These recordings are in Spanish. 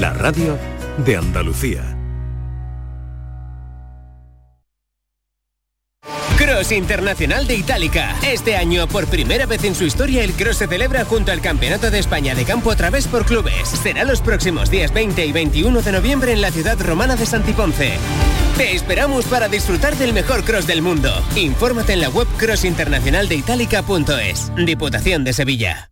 la radio de Andalucía. Cross Internacional de Itálica. Este año, por primera vez en su historia, el Cross se celebra junto al Campeonato de España de Campo a través por clubes. Será los próximos días 20 y 21 de noviembre en la ciudad romana de Santiponce. Te esperamos para disfrutar del mejor cross del mundo. Infórmate en la web crossinternacionaldeitalica.es. Diputación de Sevilla.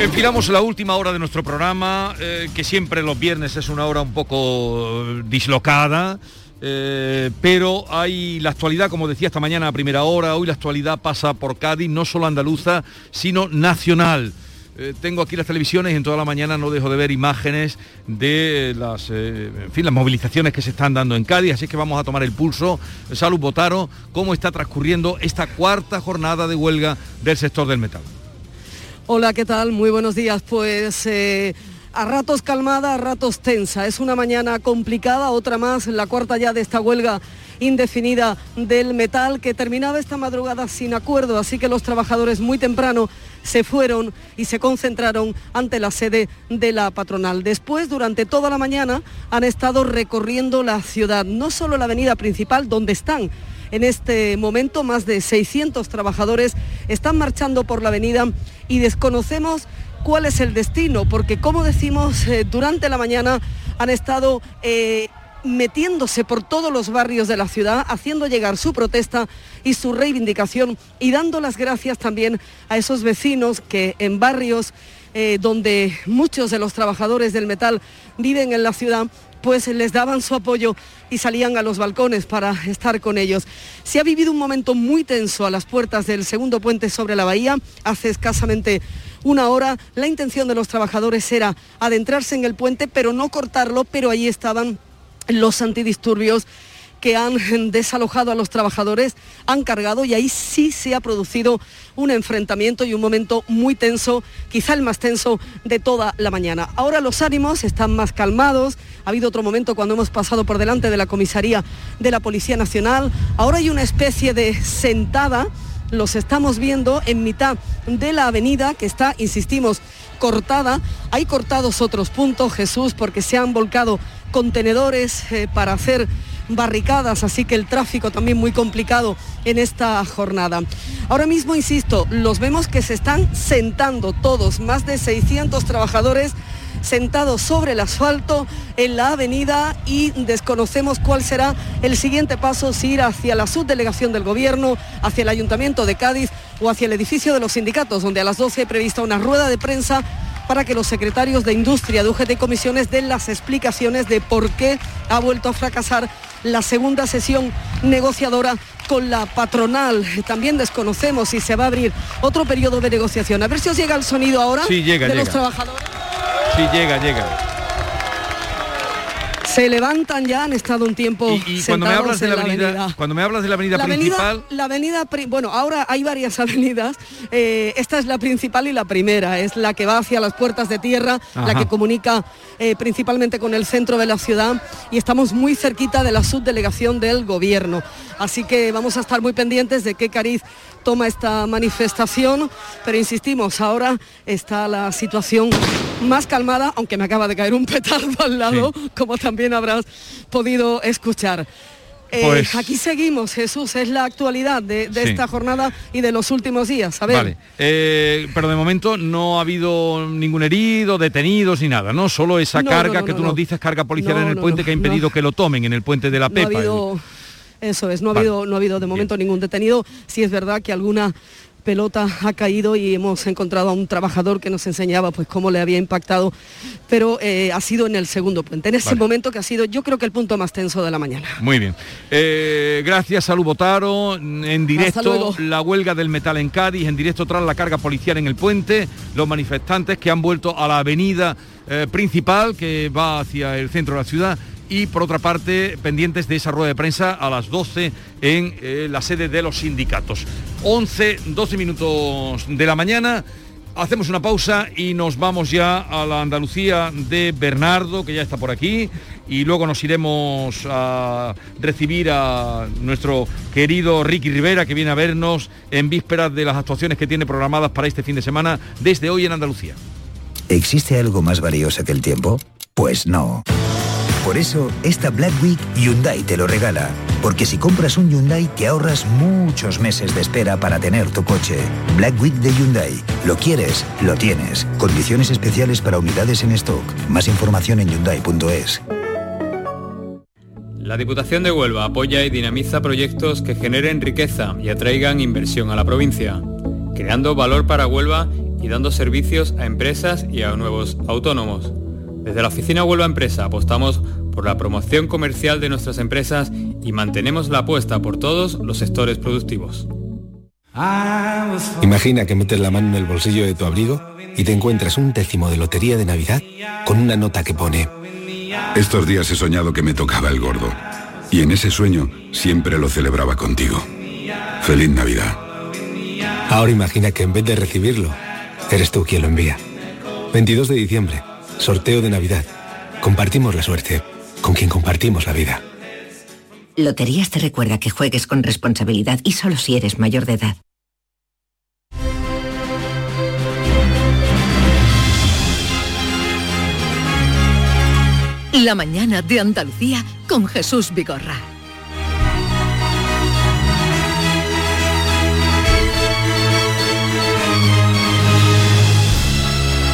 Enfilamos la última hora de nuestro programa, eh, que siempre los viernes es una hora un poco eh, dislocada. Eh, pero hay la actualidad, como decía esta mañana a primera hora, hoy la actualidad pasa por Cádiz, no solo andaluza, sino nacional. tengo aquí las televisiones y en toda la mañana no dejo de ver imágenes de las, en fin, las movilizaciones que se están dando en Cádiz, así que vamos a tomar el pulso. Salud Botaro, cómo está transcurriendo esta cuarta jornada de huelga del sector del metal. Hola, ¿qué tal? Muy buenos días. Pues eh, a ratos calmada, a ratos tensa. Es una mañana complicada, otra más, la cuarta ya de esta huelga indefinida del metal que terminaba esta madrugada sin acuerdo, así que los trabajadores muy temprano se fueron y se concentraron ante la sede de la patronal. Después, durante toda la mañana, han estado recorriendo la ciudad, no solo la avenida principal, donde están en este momento más de 600 trabajadores están marchando por la avenida y desconocemos cuál es el destino, porque como decimos, eh, durante la mañana han estado... Eh, metiéndose por todos los barrios de la ciudad, haciendo llegar su protesta y su reivindicación y dando las gracias también a esos vecinos que en barrios eh, donde muchos de los trabajadores del metal viven en la ciudad, pues les daban su apoyo y salían a los balcones para estar con ellos. Se ha vivido un momento muy tenso a las puertas del segundo puente sobre la bahía. Hace escasamente una hora la intención de los trabajadores era adentrarse en el puente, pero no cortarlo, pero ahí estaban los antidisturbios que han desalojado a los trabajadores, han cargado y ahí sí se ha producido un enfrentamiento y un momento muy tenso, quizá el más tenso de toda la mañana. Ahora los ánimos están más calmados, ha habido otro momento cuando hemos pasado por delante de la comisaría de la Policía Nacional, ahora hay una especie de sentada, los estamos viendo en mitad de la avenida que está, insistimos, cortada. Hay cortados otros puntos, Jesús, porque se han volcado contenedores eh, para hacer barricadas, así que el tráfico también muy complicado en esta jornada. Ahora mismo, insisto, los vemos que se están sentando todos, más de 600 trabajadores sentados sobre el asfalto en la avenida y desconocemos cuál será el siguiente paso, si ir hacia la subdelegación del Gobierno, hacia el Ayuntamiento de Cádiz o hacia el edificio de los sindicatos, donde a las 12 he prevista una rueda de prensa para que los secretarios de Industria de UGT Comisiones den las explicaciones de por qué ha vuelto a fracasar la segunda sesión negociadora con la patronal. También desconocemos si se va a abrir otro periodo de negociación. A ver si os llega el sonido ahora sí, llega, de llega. los trabajadores. Sí, llega, llega. Se levantan ya, han estado un tiempo Y, y cuando me hablas de la avenida, cuando me hablas de la avenida la principal, Avenida, la avenida, bueno, ahora hay varias avenidas. eh, esta es la principal y la primera, es la que va hacia las puertas de tierra, la que comunica eh, principalmente con el centro de la ciudad y estamos muy cerquita de la subdelegación del gobierno. Así que vamos a estar muy pendientes de qué cariz toma esta manifestación, pero insistimos, ahora está la situación más calmada, aunque me acaba de caer un petardo al lado, como también habrás podido escuchar. Eh, Pues- aquí seguimos, Jesús, es la actualidad de, de Sí. esta jornada y de los últimos días. A ver, Vale, eh, pero de momento no ha habido ningún herido, detenidos ni nada, ¿no? Solo esa No, carga no, no, que tú nos no. dices, carga policial en el puente que ha impedido que lo tomen en el puente de la ha Pepa. el- eso es, no ha Vale. habido, no ha habido de momento ningún detenido. Sí es verdad que alguna pelota ha caído y hemos encontrado a un trabajador que nos enseñaba pues cómo le había impactado, pero eh, ha sido en el segundo puente, en ese Vale. momento que ha sido yo creo que el punto más tenso de la mañana. Muy bien. Eh, gracias, Salud Botaro. En directo, la huelga del metal en Cádiz, en directo tras la carga policial en el puente, los manifestantes que han vuelto a la avenida eh, principal que va hacia el centro de la ciudad y por otra parte pendientes de esa rueda de prensa a las 12 en eh, la sede de los sindicatos. 11, 12 minutos de la mañana. Hacemos una pausa y nos vamos ya a la Andalucía de Bernardo, que ya está por aquí, y luego nos iremos a recibir a nuestro querido Ricky Rivera, que viene a vernos en vísperas de las actuaciones que tiene programadas para este fin de semana desde hoy en Andalucía. ¿Existe algo más valioso que el tiempo? Pues no. Por eso, esta Black Week Hyundai te lo regala. Porque si compras un Hyundai te ahorras muchos meses de espera para tener tu coche. Black Week de Hyundai. Lo quieres, lo tienes. Condiciones especiales para unidades en stock. Más información en hyundai.es. La Diputación de Huelva apoya y dinamiza proyectos que generen riqueza y atraigan inversión a la provincia, creando valor para Huelva y dando servicios a empresas y a nuevos autónomos. Desde la oficina Huelva Empresa apostamos por la promoción comercial de nuestras empresas y mantenemos la apuesta por todos los sectores productivos. Imagina que metes la mano en el bolsillo de tu abrigo y te encuentras un décimo de lotería de Navidad con una nota que pone Estos días he soñado que me tocaba el gordo. Y en ese sueño siempre lo celebraba contigo. Feliz Navidad. Ahora imagina que en vez de recibirlo, eres tú quien lo envía. 22 de diciembre, sorteo de Navidad. Compartimos la suerte con quien compartimos la vida. Loterías te recuerda que juegues con responsabilidad y solo si eres mayor de edad. La mañana de Andalucía con Jesús Vigorra.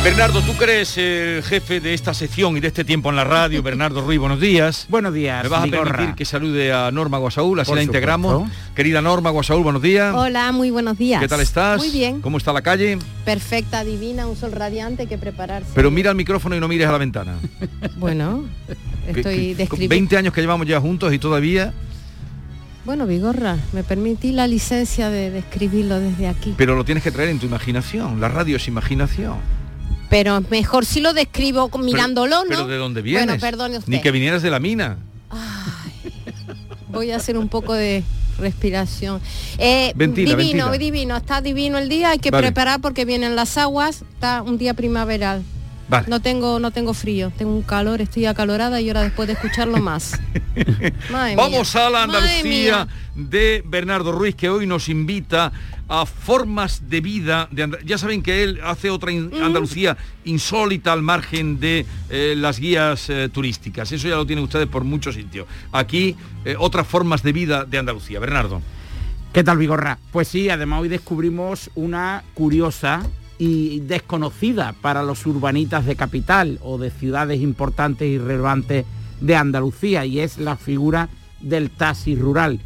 Bernardo, tú que eres el jefe de esta sección y de este tiempo en la radio. Bernardo Ruiz, buenos días. Buenos días. Me vas a permitir que salude a Norma Guasaúl, así Por la integramos. supuesto. Querida Norma Guasaúl, buenos días. Hola, muy buenos días. ¿Qué tal estás? Muy bien. ¿Cómo está la calle? Perfecta, divina, un sol radiante que prepararse. Pero mira al micrófono y no mires a la ventana. Bueno, estoy describiendo. 20 años que llevamos ya juntos y todavía, Bueno, Vigorra, me permití la licencia de describirlo desde aquí. pero lo tienes que traer en tu imaginación. La radio es imaginación. Pero mejor si lo describo con- mirándolo, ¿no? Pero ¿de dónde vienes? Bueno, perdone usted. Ni que vinieras de la mina. Voy a hacer un poco de respiración. Eh, Ventila, divino, ventila. divino, está divino el día, hay que Vale. preparar porque vienen las aguas, está un día primaveral. Vale. No tengo, no tengo frío, tengo un calor, estoy acalorada y ahora después de escucharlo más. Vamos a la Andalucía de Bernardo Ruiz, que hoy nos invita a formas de vida. De And- ya saben que él hace otra in- Andalucía insólita al margen de eh, las guías eh, turísticas. Eso ya lo tienen ustedes por muchos sitios. Aquí, eh, otras formas de vida de Andalucía. Bernardo. ¿Qué tal, Vigorra? Pues sí, además hoy descubrimos una curiosa y desconocida para los urbanitas de capital o de ciudades importantes y relevantes de Andalucía y es la figura del taxi rural.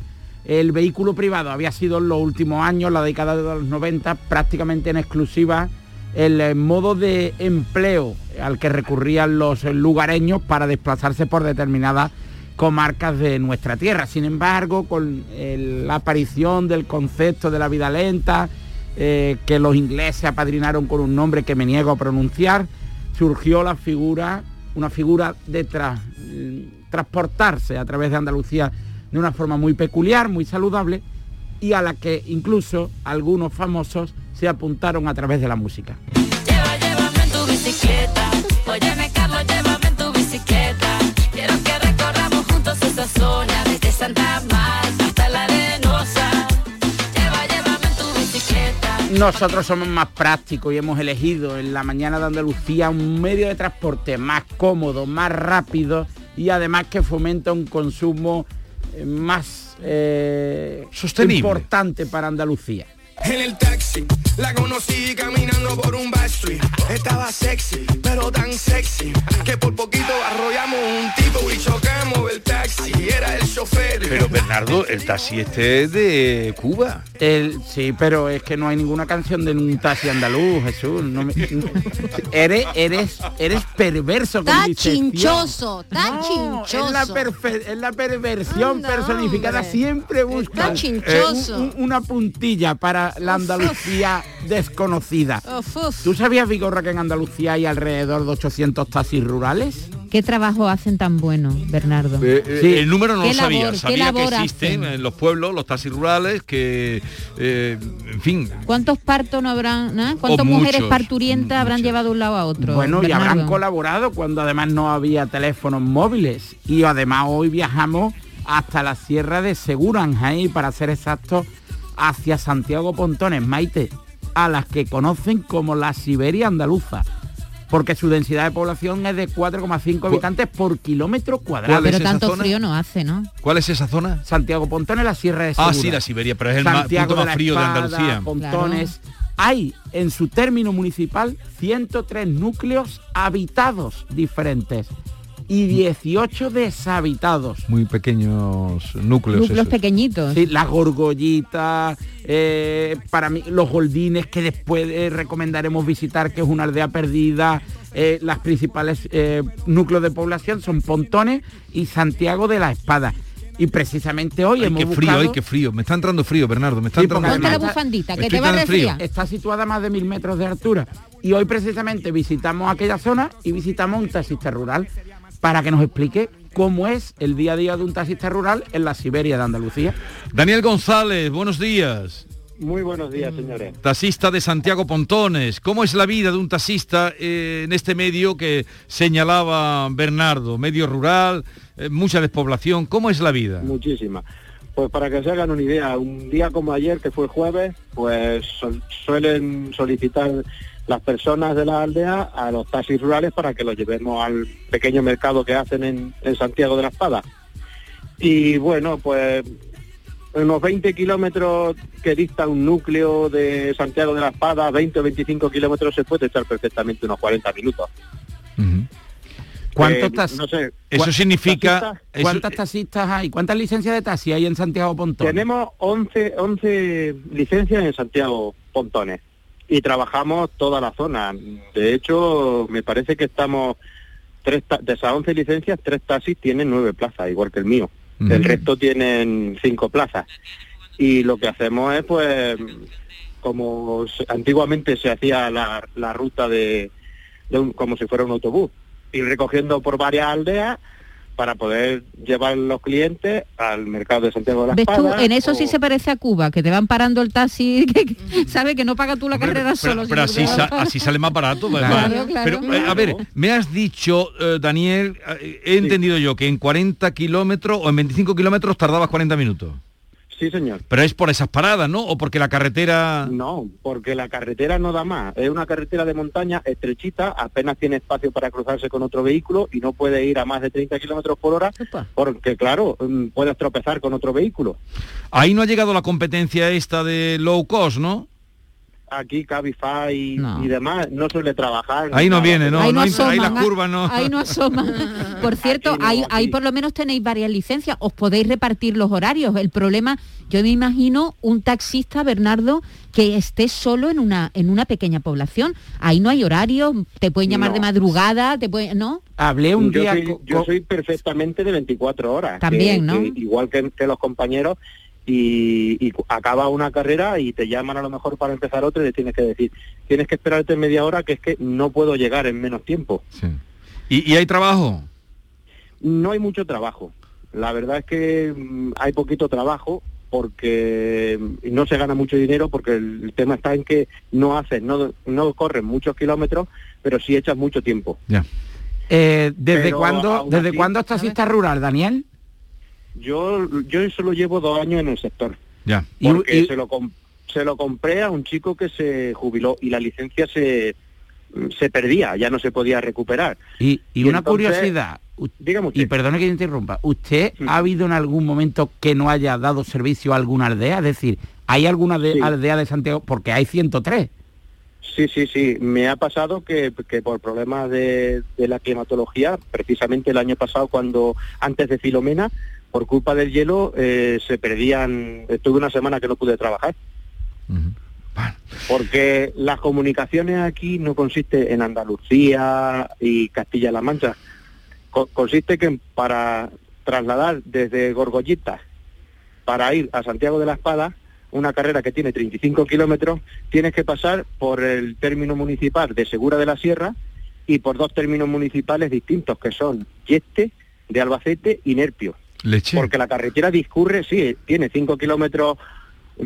El vehículo privado había sido en los últimos años, la década de los 90, prácticamente en exclusiva el eh, modo de empleo al que recurrían los lugareños para desplazarse por determinadas comarcas de nuestra tierra. Sin embargo, con el- la aparición del concepto de la vida lenta, eh, que los ingleses apadrinaron con un nombre que me niego a pronunciar, surgió la figura, una figura de transportarse a través de Andalucía de una forma muy peculiar, muy saludable y a la que incluso algunos famosos se apuntaron a través de la música. Lleva, llévame en tu bicicleta. Óyeme, Carlos, llévame en tu bicicleta. Quiero que recorramos juntos esa zona desde Santa Marta hasta la arenosa. Lleva, llévame en tu bicicleta. Nosotros somos más prácticos y hemos elegido en la mañana de Andalucía un medio de transporte más cómodo, más rápido y además que fomenta un consumo más eh, Sostenible. importante para Andalucía. En el taxi, la conocí caminando por un backstreet. Estaba sexy, pero tan sexy, que por poquito arrollamos un tipo y chocamos el taxi. Era el chofer. Pero Bernardo, el taxi este es de Cuba. El, sí, pero es que no hay ninguna canción de un taxi andaluz, Jesús. no me- eres, eres, eres perverso con Está mi sección. chinchoso, está No, chinchoso. Es la, perfe- es la perversión Anda, personificada. hombre. Siempre busca chinchoso. un- un- una puntilla para la Andalucía desconocida. Uf, uf. ¿Tú sabías, Vigorra, que en Andalucía hay alrededor de 800 taxis rurales? ¿Qué trabajo hacen tan bueno, Bernardo? Eh, eh, Sí. El número no ¿Qué lo sabía. labor- sabía que existen hacen? en los pueblos los taxis rurales que, eh, en fin, ¿Cuántos partos no habrán, ¿no? ¿Cuántas mujeres parturientas habrán llevado de un lado a otro? Bueno, y habrán colaborado cuando además no había teléfonos móviles. Y además hoy viajamos hasta la sierra de Segura, en Jaén, para ser exactos, hacia Santiago Pontones, Maite, a las que conocen como la Siberia andaluza. Porque su densidad de población es de 4,5 habitantes por kilómetro cuadrado. ¿Cuál es Pero tanto zona? frío no hace, ¿no? ¿cuál es esa zona? Santiago Pontones, la sierra de Segura. Ah, sí, la Siberia, pero es el Santiago punto más frío de Espada, Andalucía. Pontones. Hay en su término municipal 103 núcleos habitados diferentes y 18 deshabitados. Muy pequeños núcleos. Núcleos esos. pequeñitos. Sí, las gorgollitas, eh, para mí los goldines que después eh, recomendaremos visitar, que es una aldea perdida. eh, las principales eh, núcleos de población son Pontones y Santiago de la Espada. Y precisamente hoy Ay, hemos qué frío, buscado... ay, qué frío. Me está entrando frío, Bernardo. Me está Sí, entrando frío. la además- bufandita, que Estoy te va a tan frío. resfriar. Está situada a más de mil metros de altura. Y hoy precisamente visitamos aquella zona y visitamos un taxista rural para que nos explique cómo es el día a día de un taxista rural en la Siberia de Andalucía. Daniel González, buenos días. Muy buenos días, señores. Taxista de Santiago Pontones. ¿Cómo es la vida de un taxista eh, en este medio que señalaba Bernardo? Medio rural, eh, mucha despoblación. ¿Cómo es la vida? Muchísimas. Pues para que se hagan una idea, un día como ayer, que fue jueves, pues sol- suelen solicitar las personas de la aldea a los taxis rurales para que los llevemos al pequeño mercado que hacen en, en Santiago de la Espada. Y bueno, pues unos 20 kilómetros que dista un núcleo de Santiago de la Espada, 20 o 25 kilómetros se puede estar perfectamente unos 40 minutos. ¿Cuántos Eh, no sé, Eso ¿cuá- significa... taxistas? eso- ¿Cuántas taxistas hay? ¿Cuántas licencias de taxi hay en Santiago Pontón? Tenemos 11, 11 licencias en Santiago Pontones y trabajamos toda la zona. De hecho, me parece que estamos, tres de esas 11 licencias, tres taxis tienen nueve plazas, igual que el mío. El resto tienen cinco plazas. Y lo que hacemos es, pues, como antiguamente se hacía la, la ruta de, de un- como si fuera un autobús, ir recogiendo por varias aldeas para poder llevar los clientes al mercado de Santiago de la ¿Ves tú? En eso sí se parece a Cuba, que te van parando el taxi, que, que- sabe que no paga tú la carrera pero, solo. pero así, sa- así sale más barato. Claro, ¿verdad? claro. Pero, eh, a ver, me has dicho, eh, Daniel, eh, he entendido yo que en 40 kilómetros o en 25 kilómetros tardabas 40 minutos. Sí, señor. Pero es por esas paradas, ¿no? O porque la carretera... No, porque la carretera no da más. Es una carretera de montaña estrechita, apenas tiene espacio para cruzarse con otro vehículo y no puede ir a más de 30 kilómetros por hora porque, claro, mm, puedes tropezar con otro vehículo. Ahí no ha llegado la competencia esta de low cost, ¿no? Aquí Cabify y, y demás no suele trabajar. Ahí no nada, viene, ¿no? ahí no hay- ahí las curvas no... Ahí no asoman. Por cierto, no, ahí, ahí por lo menos tenéis varias licencias, os podéis repartir los horarios. El problema, yo me imagino un taxista, Bernardo, que esté solo en una, en una pequeña población. Ahí no hay horarios, te pueden llamar No. de madrugada, te pueden, ¿no? Hablé un yo día soy, yo soy perfectamente de 24 horas. También, que- ¿no? que igual que, que los compañeros, y, acaba una carrera y te llaman a lo mejor para empezar otra y le tienes que decir, tienes que esperarte media hora que es que no puedo llegar en menos tiempo. ¿Y, y hay trabajo? No hay mucho trabajo. La verdad es que mm, hay poquito trabajo porque mm, no se gana mucho dinero porque el, tema está en que no haces, no, no corres muchos kilómetros, pero sí echas mucho tiempo. Eh, ¿Desde Pero cuándo, desde así- cuándo es rural, Daniel? Yo, yo solo llevo dos años en el sector. Ya. Porque se, lo se lo compré a un chico que se jubiló y la licencia se, se perdía, ya no se podía recuperar. Y, y Y una entonces- curiosidad, usted. y perdone que te interrumpa, ¿usted ha habido en algún momento que no haya dado servicio a alguna aldea? Es decir, ¿hay alguna de- Sí. aldea de Santiago? Porque hay 103. Sí, sí, sí. Me ha pasado que, que por problemas de, de la climatología, precisamente el año pasado, cuando antes de Filomena, por culpa del hielo, eh, se perdían. Estuve una semana que no pude trabajar. Porque las comunicaciones aquí no consiste en Andalucía y Castilla-La Mancha. Co- consiste que para trasladar desde Gorgollitas para ir a Santiago de la Espada, una carrera que tiene 35 kilómetros, tienes que pasar por el término municipal de Segura de la Sierra y por dos términos municipales distintos, que son Yeste, de Albacete y Nerpio. Leche. Porque la carretera discurre, sí, tiene 5 kilómetros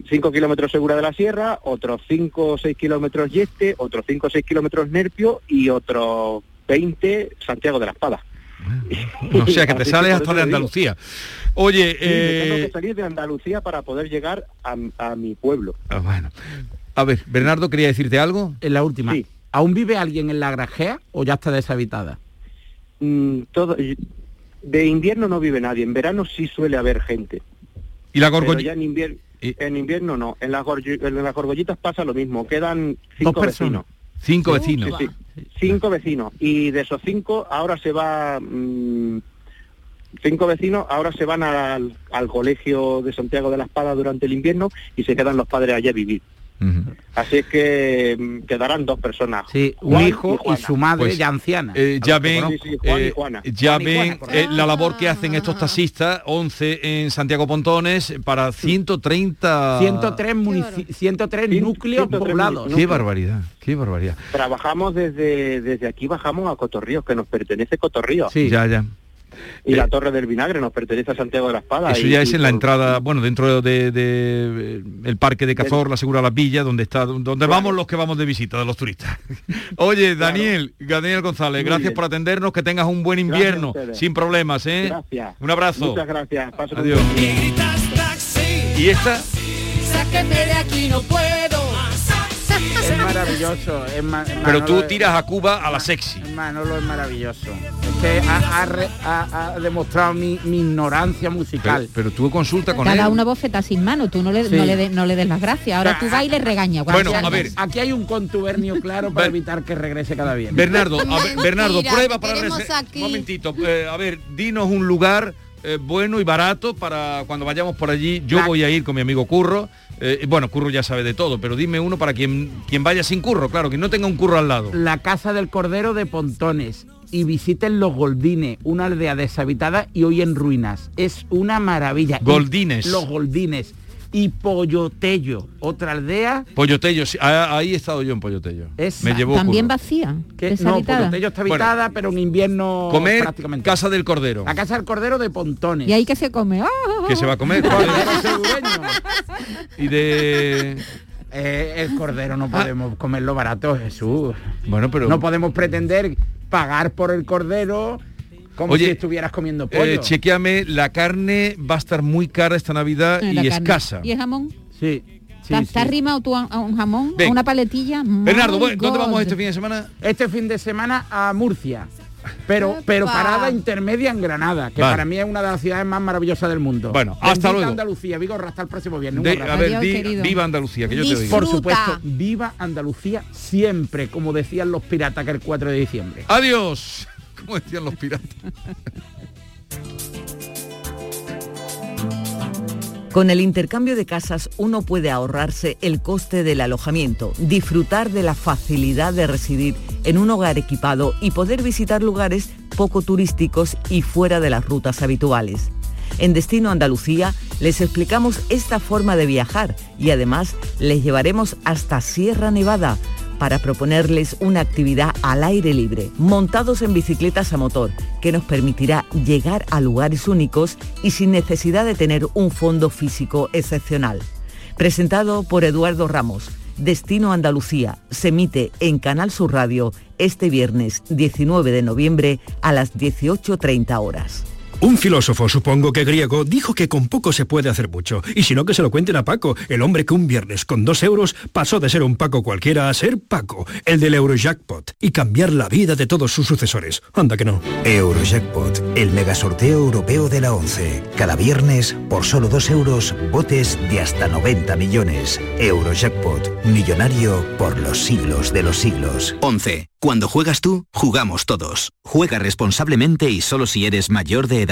5 kilómetros Segura de la Sierra, otros 5 o 6 kilómetros Yeste, otros 5 o 6 kilómetros Nerpio y otros 20 Santiago de la Espada. O sea que te sales hasta de. Andalucía. Oye, Sí, tengo eh, que salir de Andalucía para poder llegar a, a mi pueblo. ah, bueno. A ver, Bernardo, ¿quería decirte algo? En la última. ¿Aún vive alguien en la grajea o ya está deshabitada? Mm, todo, de invierno no vive nadie, en verano sí suele haber gente. ¿Y la Pero gorgolla? ya en, invier- en invierno no, en las, gorgi- en las gorgollitas pasa lo mismo, quedan cinco Dos personas. vecinos. Cinco vecinos. Sí, sí, cinco vecinos. Y de esos cinco, ahora se va... mm, cinco vecinos, ahora se van al, al colegio de Santiago de la Espada durante el invierno y se quedan los padres allá a vivir. Así es que mm, quedarán dos personas. Sí, un hijo y, su madre Pues, ya anciana. Eh, ya ven, conozco. Sí, sí, Juan y eh, Juana. ya Juan y ven Juana, eh, la labor que hacen estos taxistas, 11 en Santiago Pontones, para 130... 103, munici- 103 núcleos 103 poblados. Qué barbaridad, qué barbaridad. Trabajamos desde, desde aquí, bajamos a Cotorríos, que nos pertenece Cotorríos. Ya, ya. Y la Torre del Vinagre nos pertenece a Santiago de la Espada. Eso y- ya es y en la por- entrada, bueno, dentro de, de, eh, el parque de Cazor, la Segura La Villa, donde está, donde vamos los que vamos de visita, de los turistas. Oye, Daniel, Daniel González, Muy gracias bien. por atendernos, que tengas un buen invierno, sin problemas, ¿eh? Gracias. Un abrazo. Muchas gracias. Un Adiós. ¿Y esta? Sáqueme de aquí, no puedo. Es maravilloso. Es ma- Pero Manolo tú es- tiras a Cuba a la sexy. Manolo es maravilloso. Es que ha, ha re- ha- ha demostrado mi, mi ignorancia Pero, musical. pero tú consulta con Te ha él. dado una bofeta sin mano, tú no le, Sí. no le, de- no le des las gracias. Ahora tú vas y le regañas. Bueno, a ver. Aquí hay un contubernio claro para evitar que regrese cada viernes. Bernardo, a ver, Bernardo, prueba te para. Un momentito, eh, a ver, dinos un lugar eh, bueno y barato para cuando vayamos por allí. Yo voy a ir con mi amigo Curro. eh, bueno, Curro ya sabe de todo, pero dime uno para quien quien vaya sin Curro, claro, que no tenga un Curro al lado. La Casa del Cordero de Pontones y visiten Los Goldines, una aldea deshabitada y hoy en ruinas. Es una maravilla. Y Goldines. Los Goldines. Y Pollotello, otra aldea. Pollotello, sí, ah, ahí he estado yo en Pollotello. Es- Me llevó También Curro. vacía. Que, no. Pollotello está habitada, pero en invierno Comer prácticamente. Casa del Cordero. La Casa del Cordero de Pontones. Y ahí que se come. ¡Ah! Que se va a comer. Y de Eh, el cordero no podemos comerlo barato, Jesús. Bueno, pero No podemos pretender pagar por el cordero como Oye, si estuvieras comiendo pollo. eh, chequeame, la carne va a estar muy cara esta Navidad Eh, y escasa. ¿Y el jamón? Sí. ¿Te has- te has rimado tú a, un jamón? Ven. ¿A una paletilla? Bernardo, ¿dónde God. vamos este fin de semana? Este fin de semana a Murcia. Pero, pero parada intermedia en Granada, que Vale. para mí es una de las ciudades más maravillosas del mundo. Bueno, hasta Bendita luego. Andalucía, Vigorra, hasta el próximo viernes. Un De- a ver, di- viva Andalucía, que yo te digo. Por supuesto, viva Andalucía siempre, como decían los piratas que el 4 de diciembre. Adiós, como decían los piratas. Con el intercambio de casas uno puede ahorrarse el coste del alojamiento, disfrutar de la facilidad de residir en un hogar equipado y poder visitar lugares poco turísticos y fuera de las rutas habituales. En Destino Andalucía les explicamos esta forma de viajar y además les llevaremos hasta Sierra Nevada para proponerles una actividad al aire libre, montados en bicicletas a motor, que nos permitirá llegar a lugares únicos y sin necesidad de tener un fondo físico excepcional. Presentado por Eduardo Ramos, Destino Andalucía se emite en Canal Sur Radio este viernes 19 de noviembre a las 18.30 horas. Un filósofo, supongo que griego, dijo que con poco se puede hacer mucho. Y si no, que se lo cuenten a Paco, el hombre que un viernes con dos euros pasó de ser un Paco cualquiera a ser Paco, el del Eurojackpot, y cambiar la vida de todos sus sucesores. Anda que no. Eurojackpot, el megasorteo europeo de la 11. Cada viernes, por solo dos euros, botes de hasta 90 millones. Eurojackpot, millonario por los siglos de los siglos. 11. Cuando juegas tú, jugamos todos. Juega responsablemente y solo si eres mayor de edad.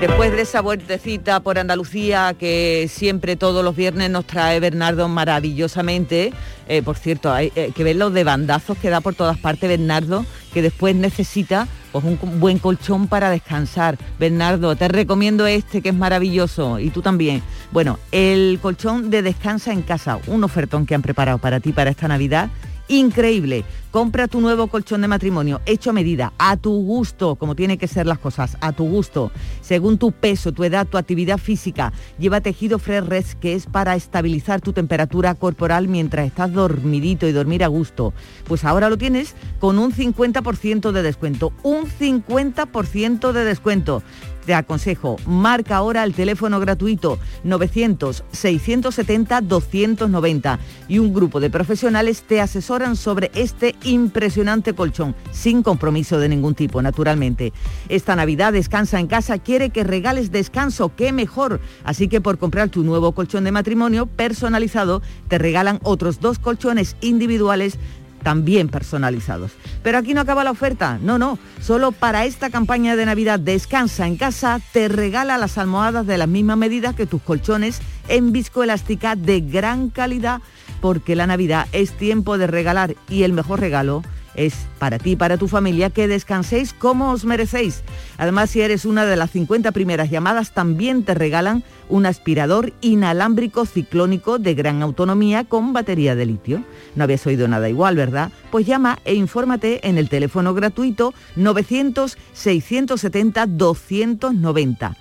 Después de esa vueltecita por Andalucía que siempre todos los viernes nos trae Bernardo maravillosamente, eh, por cierto, hay eh, que ver los de bandazos que da por todas partes Bernardo, que después necesita pues, un buen colchón para descansar. Bernardo, te recomiendo este que es maravilloso y tú también. Bueno, el colchón de descansa en casa, un ofertón que han preparado para ti para esta Navidad increíble. Compra tu nuevo colchón de matrimonio hecho a medida, a tu gusto, como tiene que ser las cosas, a tu gusto, según tu peso, tu edad, tu actividad física. Lleva tejido Fresh que es para estabilizar tu temperatura corporal mientras estás dormidito y dormir a gusto. Pues ahora lo tienes con un 50% de descuento, un 50% de descuento te aconsejo, marca ahora el teléfono gratuito 900-670-290 y un grupo de profesionales te asesoran sobre este impresionante colchón, sin compromiso de ningún tipo, naturalmente. Esta Navidad Descansa en Casa quiere que regales descanso, qué mejor. Así que por comprar tu nuevo colchón de matrimonio personalizado, te regalan otros dos colchones individuales también personalizados. Pero aquí no acaba la oferta, no, no, solo para esta campaña de Navidad Descansa en casa te regala las almohadas de las mismas medidas que tus colchones en viscoelástica de gran calidad, porque la Navidad es tiempo de regalar y el mejor regalo es para ti y para tu familia que descanséis como os merecéis. Además, si eres una de las 50 primeras llamadas, también te regalan un aspirador inalámbrico ciclónico de gran autonomía con batería de litio. No habías oído nada igual, ¿verdad? Pues llama e infórmate en el teléfono gratuito 900-670-290.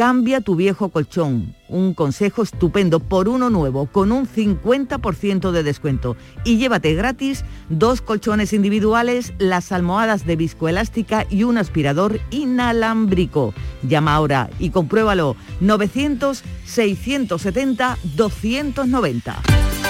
Cambia tu viejo colchón, un consejo estupendo, por uno nuevo, con un 50% de descuento. Y llévate gratis dos colchones individuales, las almohadas de viscoelástica y un aspirador inalámbrico. Llama ahora y compruébalo. 900-670-290.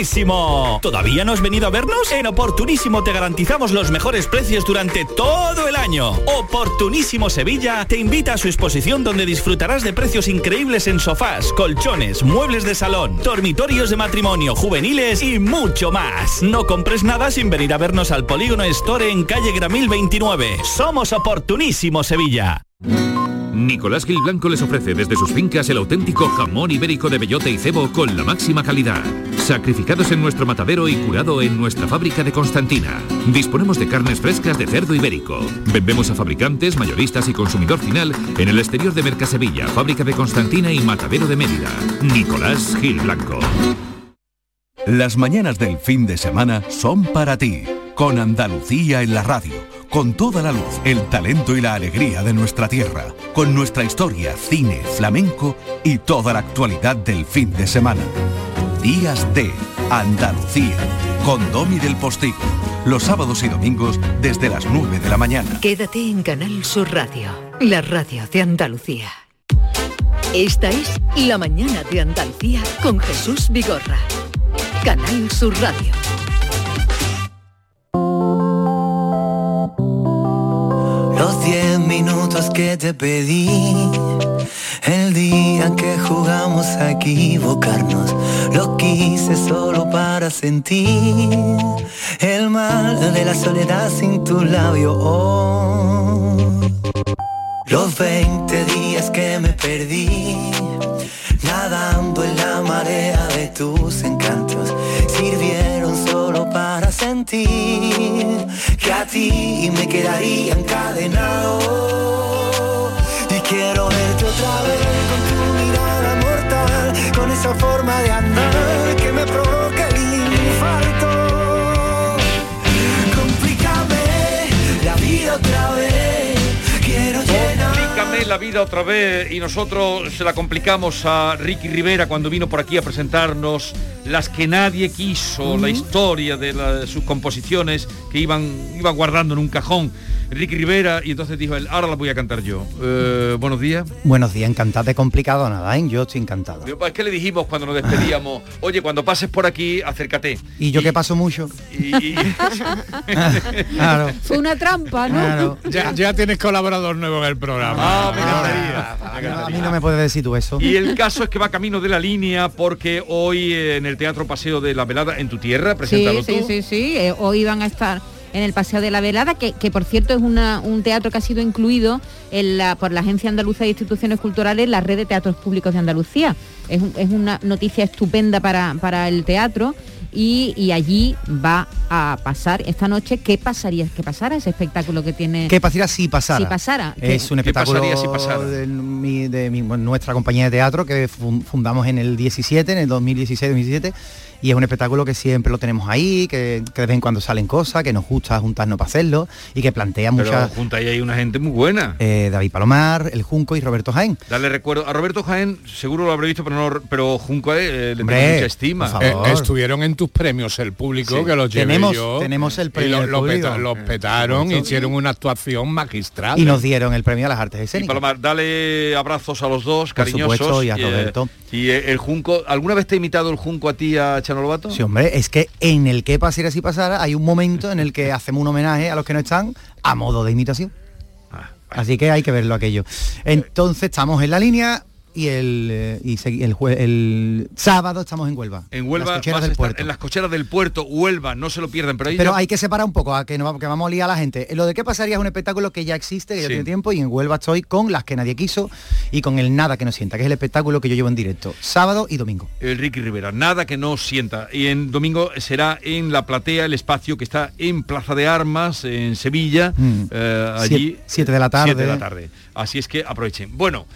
¡Oportunísimo! ¿Todavía no has venido a vernos? En Oportunísimo te garantizamos los mejores precios durante todo el año. Oportunísimo Sevilla te invita a su exposición donde disfrutarás de precios increíbles en sofás, colchones, muebles de salón, dormitorios de matrimonio, juveniles y mucho más. No compres nada sin venir a vernos al Polígono Store en calle Gramil 29. Somos Oportunísimo Sevilla. Nicolás Gil Blanco les ofrece desde sus fincas el auténtico jamón ibérico de bellota y cebo con la máxima calidad. Sacrificados en nuestro matadero y curado en nuestra fábrica de Constantina. Disponemos de carnes frescas de cerdo ibérico. Vendemos a fabricantes, mayoristas y consumidor final en el exterior de Mercasevilla, fábrica de Constantina y matadero de Mérida. Nicolás Gil Blanco. Las mañanas del fin de semana son para ti, con Andalucía en la radio, con toda la luz, el talento y la alegría de nuestra tierra, con nuestra historia, cine, flamenco y toda la actualidad del fin de semana. Días de Andalucía, con Domi del Postigo, los sábados y domingos desde las 9 de la mañana. Quédate en Canal Sur Radio, la radio de Andalucía. Esta es La mañana de Andalucía con Jesús Vigorra. Canal Sur Radio. Los diez minutos que te pedí, el día que jugamos a equivocarnos, lo quise solo para sentir el mal de la soledad sin tu labio. Los 20 días que me perdí, nadando en la marea de tus encantos, sirvieron solo para sentir que a ti me quedaría encadenado. Quiero verte otra vez con tu mirada mortal, con esa forma de andar que me provoca la vida otra vez y nosotros se la complicamos a Ricky Rivera cuando vino por aquí a presentarnos las que nadie quiso, la historia de la- sus composiciones que iban, iba guardando en un cajón. Ricky Rivera y entonces dijo él, ahora las voy a cantar yo. Eh, buenos días. Buenos días, encantado de complicado nada, ¿eh? Yo estoy encantado. Es que le dijimos cuando nos despedíamos, oye, cuando pases por aquí, acércate. Y yo que paso mucho. Y, Claro. Fue una trampa, ¿no? Ya, ya tienes colaborador nuevo en el programa. Ah, me encantaría, me encantaría. A mí no me puedes decir tú eso. Y el caso es que va camino de la línea porque hoy eh, en el Teatro Paseo de la Velada en tu tierra, Sí, preséntalo sí, tú. sí, sí. eh, hoy van a estar en el Paseo de la Velada, que, que, por cierto es una- un teatro que ha sido incluido en la- por la Agencia Andaluza de Instituciones Culturales, la red de teatros públicos de Andalucía. Es, un- es una noticia estupenda para, para el teatro y, y allí va a pasar esta noche. ¿Qué pasaría que pasara ese espectáculo que tiene? ¿Qué pasaría si pasara? Si pasara. ¿Qué- Es un espectáculo pasaría si pasara? de, mi- de mi- bueno, nuestra compañía de teatro que fun- fundamos en el 17, en el 2016-2017, y es un espectáculo que siempre lo tenemos ahí, que, que de vez en cuando salen cosas, que nos gusta juntarnos para hacerlo, y que plantea Pero muchas... junto ahí hay una gente muy buena. eh, David Palomar, El Junco y Roberto Jaén. Dale recuerdo a Roberto Jaén, seguro lo habré visto, pero no, pero Junco eh, le Hombre, tengo mucha estima. Eh, estuvieron en tus premios el público Sí. que los llevé Tenemos- yo. tenemos el y premio lo- del lo público. peta- los petaron, hicieron una actuación magistral. Y nos dieron el premio a las artes Y escénicas. Palomar, dale abrazos a los dos, Por cariñosos. supuesto, y a eh, Roberto. y eh, el Junco, ¿alguna vez te ha imitado el Junco a ti, a Chano Lobato? Sí, hombre, es que en el que pasara si pasara hay un momento en el que hacemos un homenaje a los que no están a modo de imitación. Ah, Así que hay que verlo aquello. Entonces estamos en la línea y el, eh, y el, jue- el sábado estamos en Huelva. En Huelva, Las cocheras vas a del estar puerto. en las cocheras del puerto, Huelva, no se lo pierdan, pero ahí Pero ya- hay que separar un poco, a que, no, que vamos a liar a la gente. Lo de qué pasaría es un espectáculo que ya existe, que ya Sí. tiene tiempo, y en Huelva estoy con las que nadie quiso y con el nada que no sienta, que es el espectáculo que yo llevo en directo, sábado y domingo. el Ricky Rivera, nada que no sienta. Y en domingo será en La Platea, el espacio que está en Plaza de Armas, en Sevilla, Mm. eh, allí. Siete- siete de la tarde. siete de la tarde. Así es que aprovechen. Bueno,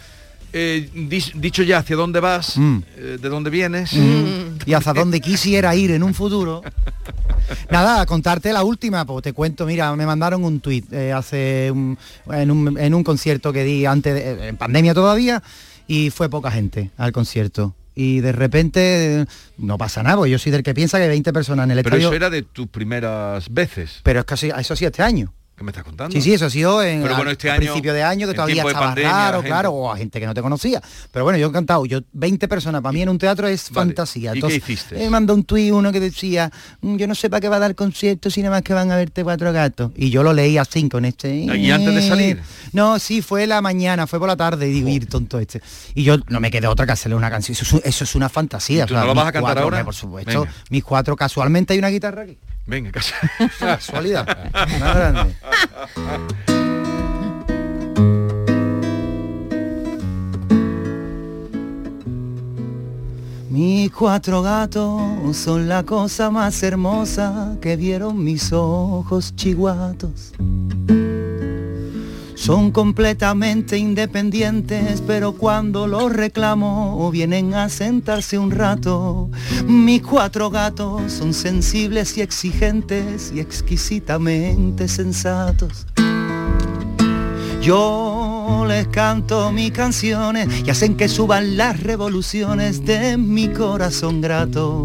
eh, dicho ya hacia dónde vas, Mm. eh, de dónde vienes. Mm. y hasta dónde quisiera ir en un futuro. Nada, a contarte la última, pues te cuento, mira, me mandaron un tuit eh, hace un- en, un, en un concierto que di antes, de- en pandemia todavía, y fue poca gente al concierto. Y de repente no pasa nada, porque yo soy del que piensa que 20 personas en el Pero estadio. eso era de tus primeras veces. Pero es que así- eso sí este año. ¿Qué me estás contando? Sí, sí, eso ha sido en, Pero al- bueno, este a año, principio de año, que en todavía estaba pandemia, gente- claro, o a gente que no te conocía. Pero bueno, yo he encantado. Yo 20 personas para mí en un teatro es Vale. fantasía. ¿Y qué Entonces, hiciste? Me mandó un tuit uno que decía, "Mm, yo no sé para qué va a dar concierto si nada más que van a verte cuatro gatos. Y yo lo leí así con este. ¿Y antes de salir? No, sí, fue la mañana, fue por la tarde, y digo, "Ir, tonto este. Y yo no me quedé otra que hacerle una canción. Eso, es- eso es una fantasía. ¿Y tú no lo vas a cantar cuatro, ahora? Por supuesto. Venga. Mis cuatro, casualmente hay una guitarra aquí. Venga, casa. Casualidad. Más grande. Mi cuatro gatos son la cosa más hermosa que vieron mis ojos chiguatos. Son completamente independientes, pero cuando los reclamo vienen a sentarse un rato. Mis cuatro gatos son sensibles y exigentes y exquisitamente sensatos. Yo les canto mis canciones y hacen que suban las revoluciones de mi corazón grato.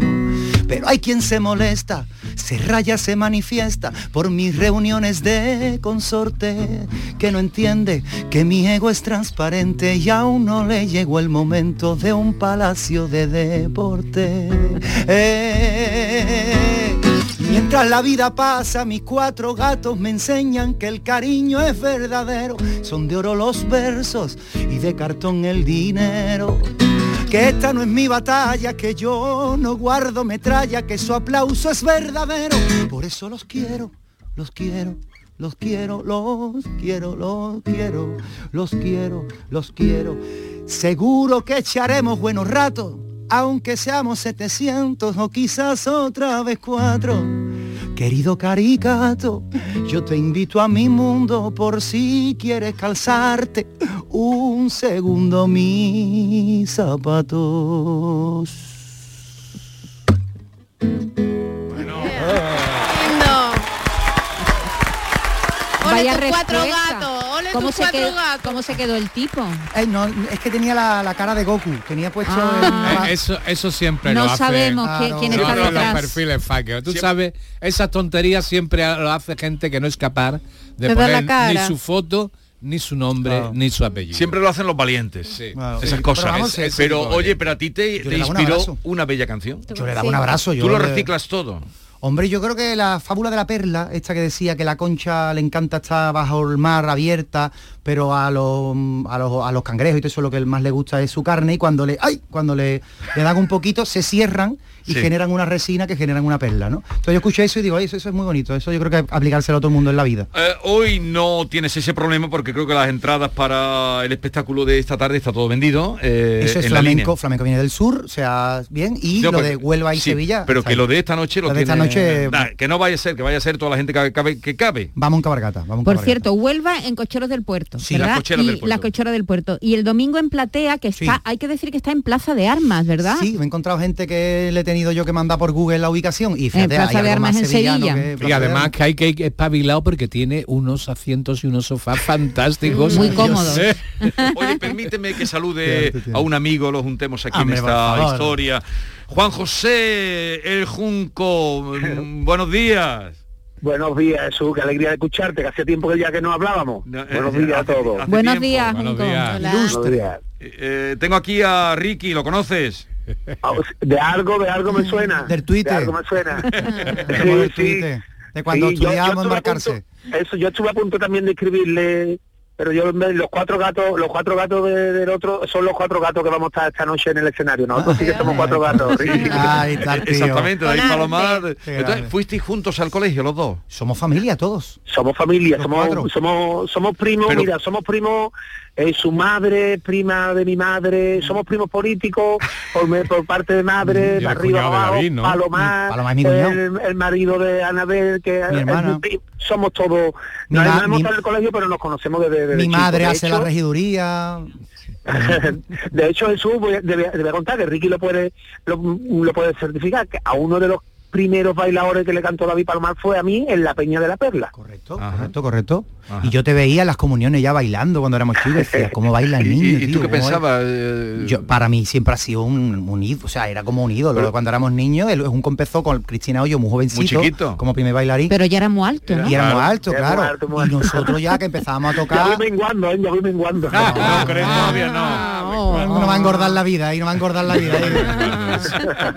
Pero hay quien se molesta, se raya, se manifiesta por mis reuniones de consorte, que no entiende que mi ego es transparente y aún no le llegó el momento de un palacio de deporte. Eh, Mientras la vida pasa, mis cuatro gatos me enseñan que el cariño es verdadero. Son de oro los versos y de cartón el dinero. Que esta no es mi batalla, que yo no guardo metralla, que su aplauso es verdadero. Por eso los quiero, los quiero, los quiero, los quiero, los quiero, los quiero, los quiero. Seguro que echaremos buenos ratos aunque seamos 700 o quizás otra vez cuatro. Querido caricato, yo te invito a mi mundo por si quieres calzarte un segundo mis zapatos. Vaya tus cuatro respuesta. gatos, ole ¿Cómo tus se, cuatro quedó, gatos. ¿Cómo se quedó el tipo? Eh, no, es que tenía la, la cara de Goku, tenía puesto Ah. Eh, eso, eso siempre No lo hace. sabemos qui- quién está Siempre detrás. Los perfiles fakers. Tú sabes, esas tonterías siempre lo hace gente que no es capaz de poner ni su foto, ni su nombre, Claro. ni su apellido. Siempre lo hacen los valientes. Claro. Esas Sí, cosas. pero vamos, Eh, pero oye, pero a ti te, un inspiró una bella canción. Yo le daba un abrazo. Yo Tú lo reciclas todo. Hombre, yo creo que la fábula de la perla, esta que decía que la concha le encanta estar bajo el mar abierta, pero a los, a los, a los cangrejos y todo eso lo que más le gusta es su carne y cuando le ¡ay! cuando le, le dan un poquito se cierran y Sí. generan una resina que generan una perla, ¿no? Entonces yo escuché eso y digo, "Ay, eso, eso es muy bonito, eso yo creo que aplicárselo a todo el mundo en la vida. Eh, hoy no tienes ese problema porque creo que las entradas para el espectáculo de esta tarde está todo vendido. eh, eso es en la línea. flamenco, flamenco viene del sur, o sea, bien, y No, lo pero- de Huelva y sí, Sevilla. Pero o sea, que lo de esta noche lo, lo de esta noche- Nah, que no vaya a ser, que vaya a ser toda la gente que cabe. Que cabe. Vamos en cabargata, vamos en Por cabargata. cierto, Huelva en Cocheros del Puerto. Sí, ¿verdad? las Cocheras Y del Puerto. las Cocheras del Puerto. Y el domingo en Platea, que está, hay que decir que está en Plaza de Armas, ¿verdad? Sí, me he encontrado gente que le tenido yo que mandar por Google la ubicación y fíjate, Plaza hay de algo Armas más en sevillano Sevilla. que Y Plaza de además que hay que ir espabilado porque tiene unos asientos y unos sofás fantásticos. Muy cómodos. ¿Eh? Oye, permíteme que salude a un amigo, lo juntemos aquí Hombre, en esta historia. Juan José El Junco, mm, buenos días. Buenos días, Jesús, qué alegría de escucharte, que hacía tiempo que ya que no hablábamos. Buenos días a todos. hace Buenos días, Buenos días. Hola. Buenos días. Eh, tengo aquí a Ricky, ¿lo conoces? Ah, De algo, de algo me suena. Del Twitter. De algo me suena. De cuando Sí, estudiábamos estuve a embarcarse. punto- eso, yo estuve a punto también de escribirle, pero yo en vez- los cuatro gatos, los cuatro gatos de- del otro son los cuatro gatos que vamos a estar esta noche en el escenario. Nosotros sí que somos cuatro gatos. Tío. Exactamente, David Palomar. Entonces. ¿fuisteis juntos al colegio los dos? Somos familia todos. Somos familia, somos, somos, somos primos, Pero- mira, somos primos, eh, su madre, prima de mi madre, somos primos políticos por, por parte de madre, Y de el arriba abajo, David, ¿no? Palomar, cuñado. el, el marido de Anabel, que es somos todos, nos hemos estado en el colegio, pero nos conocemos desde, desde Mi madre hace la regiduría. de hecho Jesús voy a contar que Ricky lo puede lo, lo puede certificar que a uno de los primeros bailadores que le cantó David Palomar fue a mí en la Peña de la Perla Correcto, correcto, correcto. Y yo te veía en las comuniones ya bailando cuando éramos chicos, decía, ¿cómo baila el ¿Y, niño? y- y tío? tú qué ¿Cómo baila?". pensabas? eh, Yo, para mí siempre ha sido un, un ídolo, o sea, era como un ídolo. Pero- cuando éramos niños, él es un empezó con Cristina Hoyo muy jovencito, Muy chiquito. como primer bailarín. Pero ya era muy alto, ¿no? y era muy alto, muy claro. alto, muy y nosotros ya que empezábamos a ya tocar, voy menguando ¿eh? ya voy menguando no, crees todavía no. Ah, no va a engordar la vida, ahí no va a engordar la vida.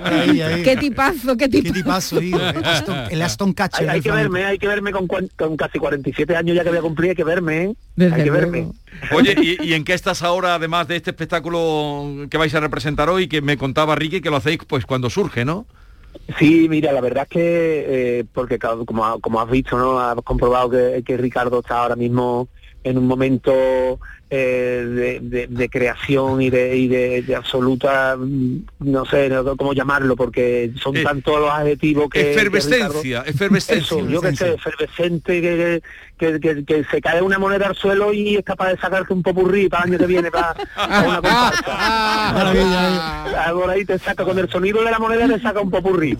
Ahí, ahí, ahí. Qué tipazo, qué Qué tipazo. Tipazo, tío. El Aston, el Aston Catcher. hay, que verme hay que verme con, con casi 47 años ya que voy a cumplir hay que verme ¿eh? Desde hay que luego. verme Oye, ¿y, y en qué estás ahora, además de este espectáculo que vais a representar hoy, que me contaba Ricky que lo hacéis pues cuando surge, ¿no? Sí, mira, la verdad es que, eh, porque como, ha- como has visto, ¿no? Has comprobado que, que Ricardo está ahora mismo en un momento eh, de, de- de creación y de, y de, absoluta, mm, no sé no, cómo llamarlo, porque son Eh, tantos los adjetivos que... Efervescencia, efervescencia. Eso, yo que sé, efervescente, que, que, que- que se cae una moneda al suelo y es capaz de sacarte un popurrí para el año que viene, para, para una comparsa. Ah, por ahí te saca, con el sonido de la moneda te saca un popurrí.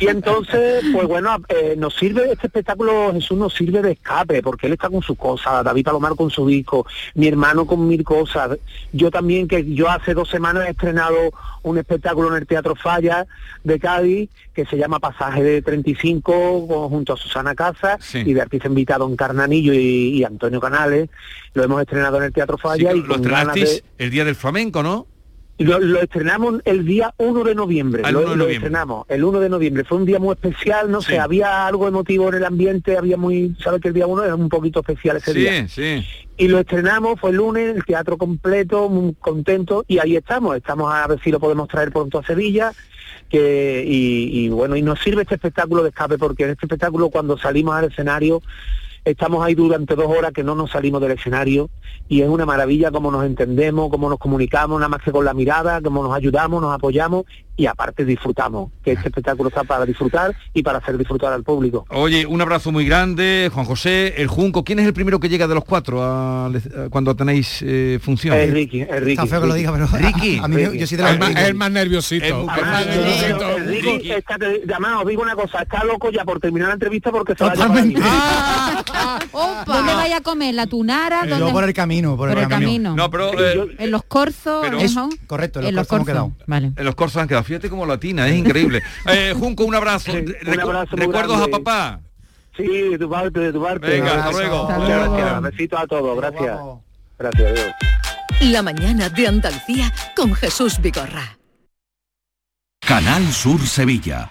Y entonces, pues bueno, eh, nos sirve, este espectáculo, Jesús nos sirve de escape, porque él está con sus cosas, David Palomar con su disco, mi hermano con mil cosas, yo también, que yo hace dos semanas he estrenado un espectáculo en el Teatro Falla de Cádiz, que se llama Pasaje de 35, con- junto a Susana Casa, Sí. y de artista invitado Encarnanillo y, y Antonio Canales, lo hemos estrenado en el Teatro Sí, Falla y lo con ganas de... estrenasteis el día del flamenco, ¿no? Lo, lo estrenamos el día 1 de noviembre. Lo, 1 de lo noviembre. estrenamos el 1 de noviembre. Fue un día muy especial, no Sí. sé, había algo emotivo en el ambiente, había muy, sabes que el día 1 era un poquito especial ese día. Sí. Y lo estrenamos, fue el lunes, el teatro completo, muy contento, y ahí estamos, estamos a ver si lo podemos traer pronto a Sevilla, que y, y bueno, y nos sirve este espectáculo de escape, porque en este espectáculo cuando salimos al escenario, estamos ahí durante dos horas que no nos salimos del escenario, y es una maravilla cómo nos entendemos, cómo nos comunicamos, nada más que con la mirada, cómo nos ayudamos, nos apoyamos, y aparte disfrutamos, que este espectáculo está para disfrutar y para hacer disfrutar al público. Oye, un abrazo muy grande, Juan José, el Junco. ¿Quién es el primero que llega de los cuatro a- a- cuando tenéis eh, función? Es Ricky, es Ricky. Está feo que lo diga, pero Ricky. a mí me- yo soy de la Es más, es el más nerviosito. El- Es más nerviosito. eh, Ricky está, te- además, os digo una cosa, está loco ya por terminar la entrevista porque se va a llevar a mí. ¿Dónde vaya a comer? ¿La tunara? Yo ¿Dónde? por el camino, por, Por el camino. No, pero eh, En los corzos, Pero- Alejón? correcto, en en los corzos hemos corzos. Vale. en los corsos han quedado. Fíjate como latina, es increíble. Eh, Junco, un abrazo. Sí, un abrazo Recuerdos a grande. papá. Sí, de tu parte, de tu parte. Venga, Un hasta abrazo. luego. Muchas Hasta luego. gracias. Besitos a todos, gracias. Gracias, adiós. La mañana de Andalucía con Jesús Vigorra. Canal Sur Sevilla.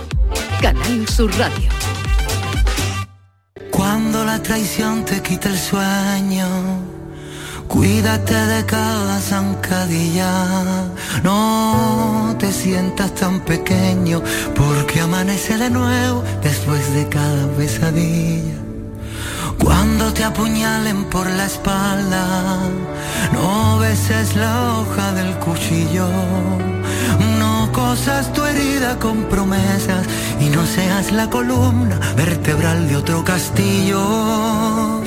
Canal Sur Radio. Cuando la traición te quita el sueño, cuídate de cada zancadilla. No te sientas tan pequeño, porque amanece de nuevo después de cada pesadilla. Cuando te apuñalen por la espalda, no beses la hoja del cuchillo. Cosas tu herida con promesas y no seas la columna vertebral de otro castillo.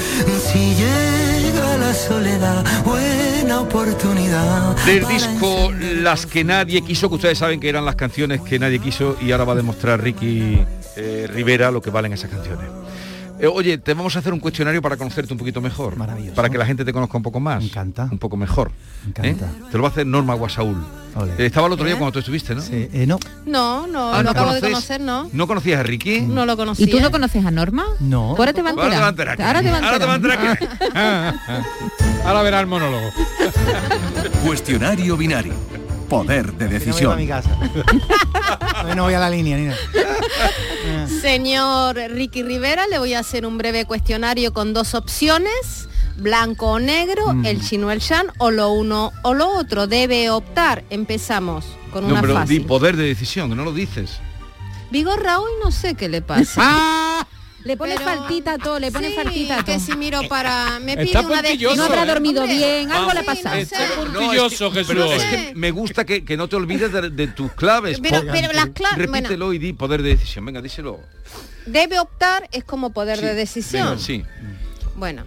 Si llega la soledad, buena oportunidad. Del disco Las que nadie quiso, que ustedes saben que eran las canciones que nadie quiso y ahora va a demostrar Ricky eh, Rivera lo que valen esas canciones. Eh, oye, te vamos a hacer un cuestionario para conocerte un poquito mejor. Para que la gente te conozca un poco más. Me encanta. Un poco mejor. encanta. ¿eh? Te lo va a hacer Norma Guasaúl. Eh, estaba el otro día cuando tú estuviste, ¿no? Sí, eh, no. No, no, Ah, lo ¿no acabo de conocer, ¿no? ¿No conocías a Ricky? No lo conocía. ¿Y tú no conoces a Norma? No. Ahora te va a Ahora te va a enterar. Ahora te va a enterar Ahora verá el monólogo. Cuestionario binario. Poder de Que no decisión. iba a mi casa. No voy a la línea, ni nada. Señor Ricky Rivera, le voy a hacer un breve cuestionario con dos opciones, blanco o negro, Mm. el chino el shan o lo uno o lo otro. Debe optar. Empezamos con No, una pero di fácil. poder de decisión, que no lo dices. Vigorra, hoy no sé qué le pasa. Ah, Le pone faltita a todo, le pone Sí, faltita a todo. que si miro para... Me Está pide una puntilloso, No habrá ¿eh? dormido Hombre, bien, algo le ha sí, pasado. no sé. puntilloso, es que, pero Jesús. es que me gusta que, que no te olvides de, de tus claves. Pero- pero las claves- Repítelo y di poder de decisión. Venga, díselo. Debe optar es como poder de decisión. Venga, sí. Bueno,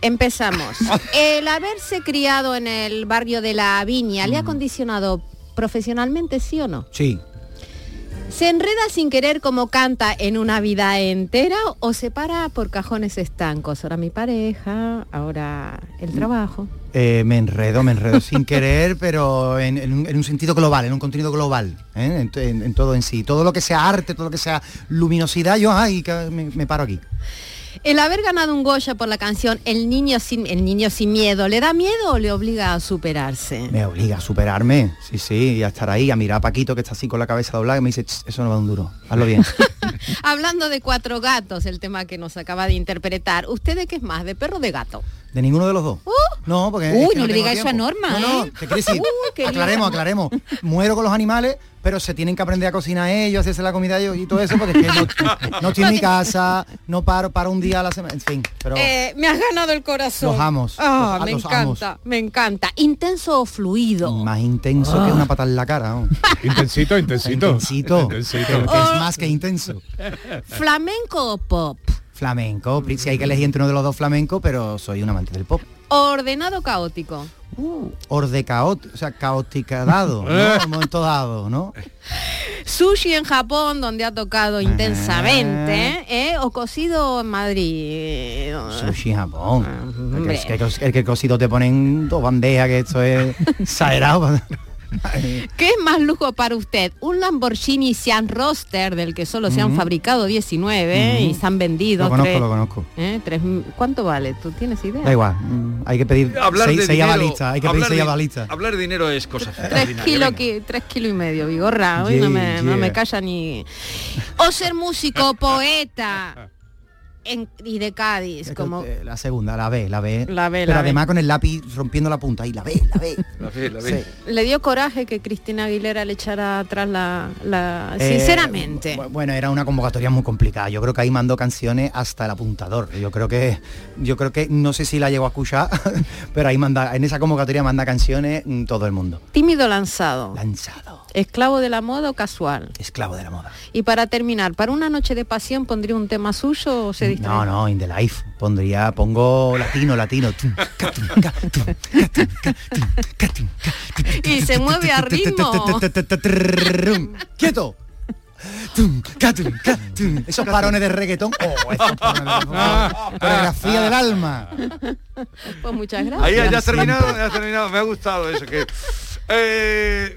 empezamos. El haberse criado en el barrio de la Viña, ¿le ha condicionado profesionalmente, sí o no? Sí. ¿Se enreda sin querer como canta en una vida entera o se para por cajones estancos? Ahora mi pareja, ahora el trabajo. Eh, me enredo, me enredo sin querer, pero en, un, en un sentido global, en un contenido global, ¿eh? en, todo en sí. Todo lo que sea arte, todo lo que sea luminosidad, yo ay, me, me paro aquí. El haber ganado un Goya por la canción El niño sin el niño sin miedo, ¿le da miedo o le obliga a superarse? Me obliga a superarme, sí, sí, y a estar ahí, a mirar a Paquito que está así con la cabeza doblada y me dice, "Ch, eso no va un duro, hazlo bien. Hablando de cuatro gatos, el tema que nos acaba de interpretar, ¿usted de qué es más, de perro o de gato? ¿De ninguno de los dos? No, porque... Uy, es que no le diga eso a tiempo. Norma, No, no, ¿eh? decir, qué aclaremos, aclaremos. Muero con los animales, pero se tienen que aprender a cocinar ellos, hacerse la comida ellos y todo eso, porque es que no, no estoy en mi casa, no paro para un día a la semana, en fin, pero... Eh, me has ganado el corazón. Los amos, Ah, los- me los encanta, me encanta. Intenso o fluido. Más intenso que Ah. una pata en la cara. ¿no? Intensito, intensito. Intensito. Intensito. Que es más que intenso. Flamenco o pop. Flamenco. Si hay que elegir entre uno de los dos flamenco, pero soy un amante del pop. Ordenado o caótico. Ordecaot, o sea, caoticadado, ¿no? Eh. En un momento dado, ¿no? Sushi en Japón, donde ha tocado intensamente, ¿eh? o cocido en Madrid. Sushi Japón. Ah, El que, hombre. es que- el que cosido te ponen dos bandejas, que esto es exagerado. ¿Qué es más lujo para usted? Un Lamborghini Sian Roster, del que solo se han fabricado 19 y se han vendido. Lo conozco, tres- lo conozco. ¿eh? Tres- ¿Cuánto vale? ¿Tú tienes idea? Da igual, mm, hay que pedir Hablar seis, de seis dinero, avalistas, hay que pedir hablar seis avalistas. Hablar de dinero es cosa Tres kilos, tres kilos y medio, Vigorra. Hoy no, me, Yeah, no me calla ni... O ser músico, poeta. en- y de Cádiz, como... La segunda, la B, la B. La B, Pero la B. además con el lápiz rompiendo la punta. Y la B, la B. La ve, la ve. Sí. Le dio coraje que Cristina Aguilera le echara atrás la... la- Eh, Sinceramente. bu- bueno, era una convocatoria muy complicada. Yo creo que ahí mandó canciones hasta el apuntador. Yo creo que, yo creo que, no sé si la llegó a escuchar, pero ahí manda, en esa convocatoria manda canciones mm, todo el mundo. Tímido lanzado. Lanzado. Esclavo de la moda o casual. Esclavo de la moda. Y para terminar, ¿para una noche de pasión pondría un tema suyo o se distrae? No, no, in the life. Pondría, pongo latino, latino. Y se mueve a ritmo. ¡Quieto! Tum. Esos parones de reggaetón. Oh, esos parones de reggaetón. Coreografía del alma. Pues muchas gracias. Ahí ya has terminado, ya has terminado. Me ha gustado eso. Que, eh,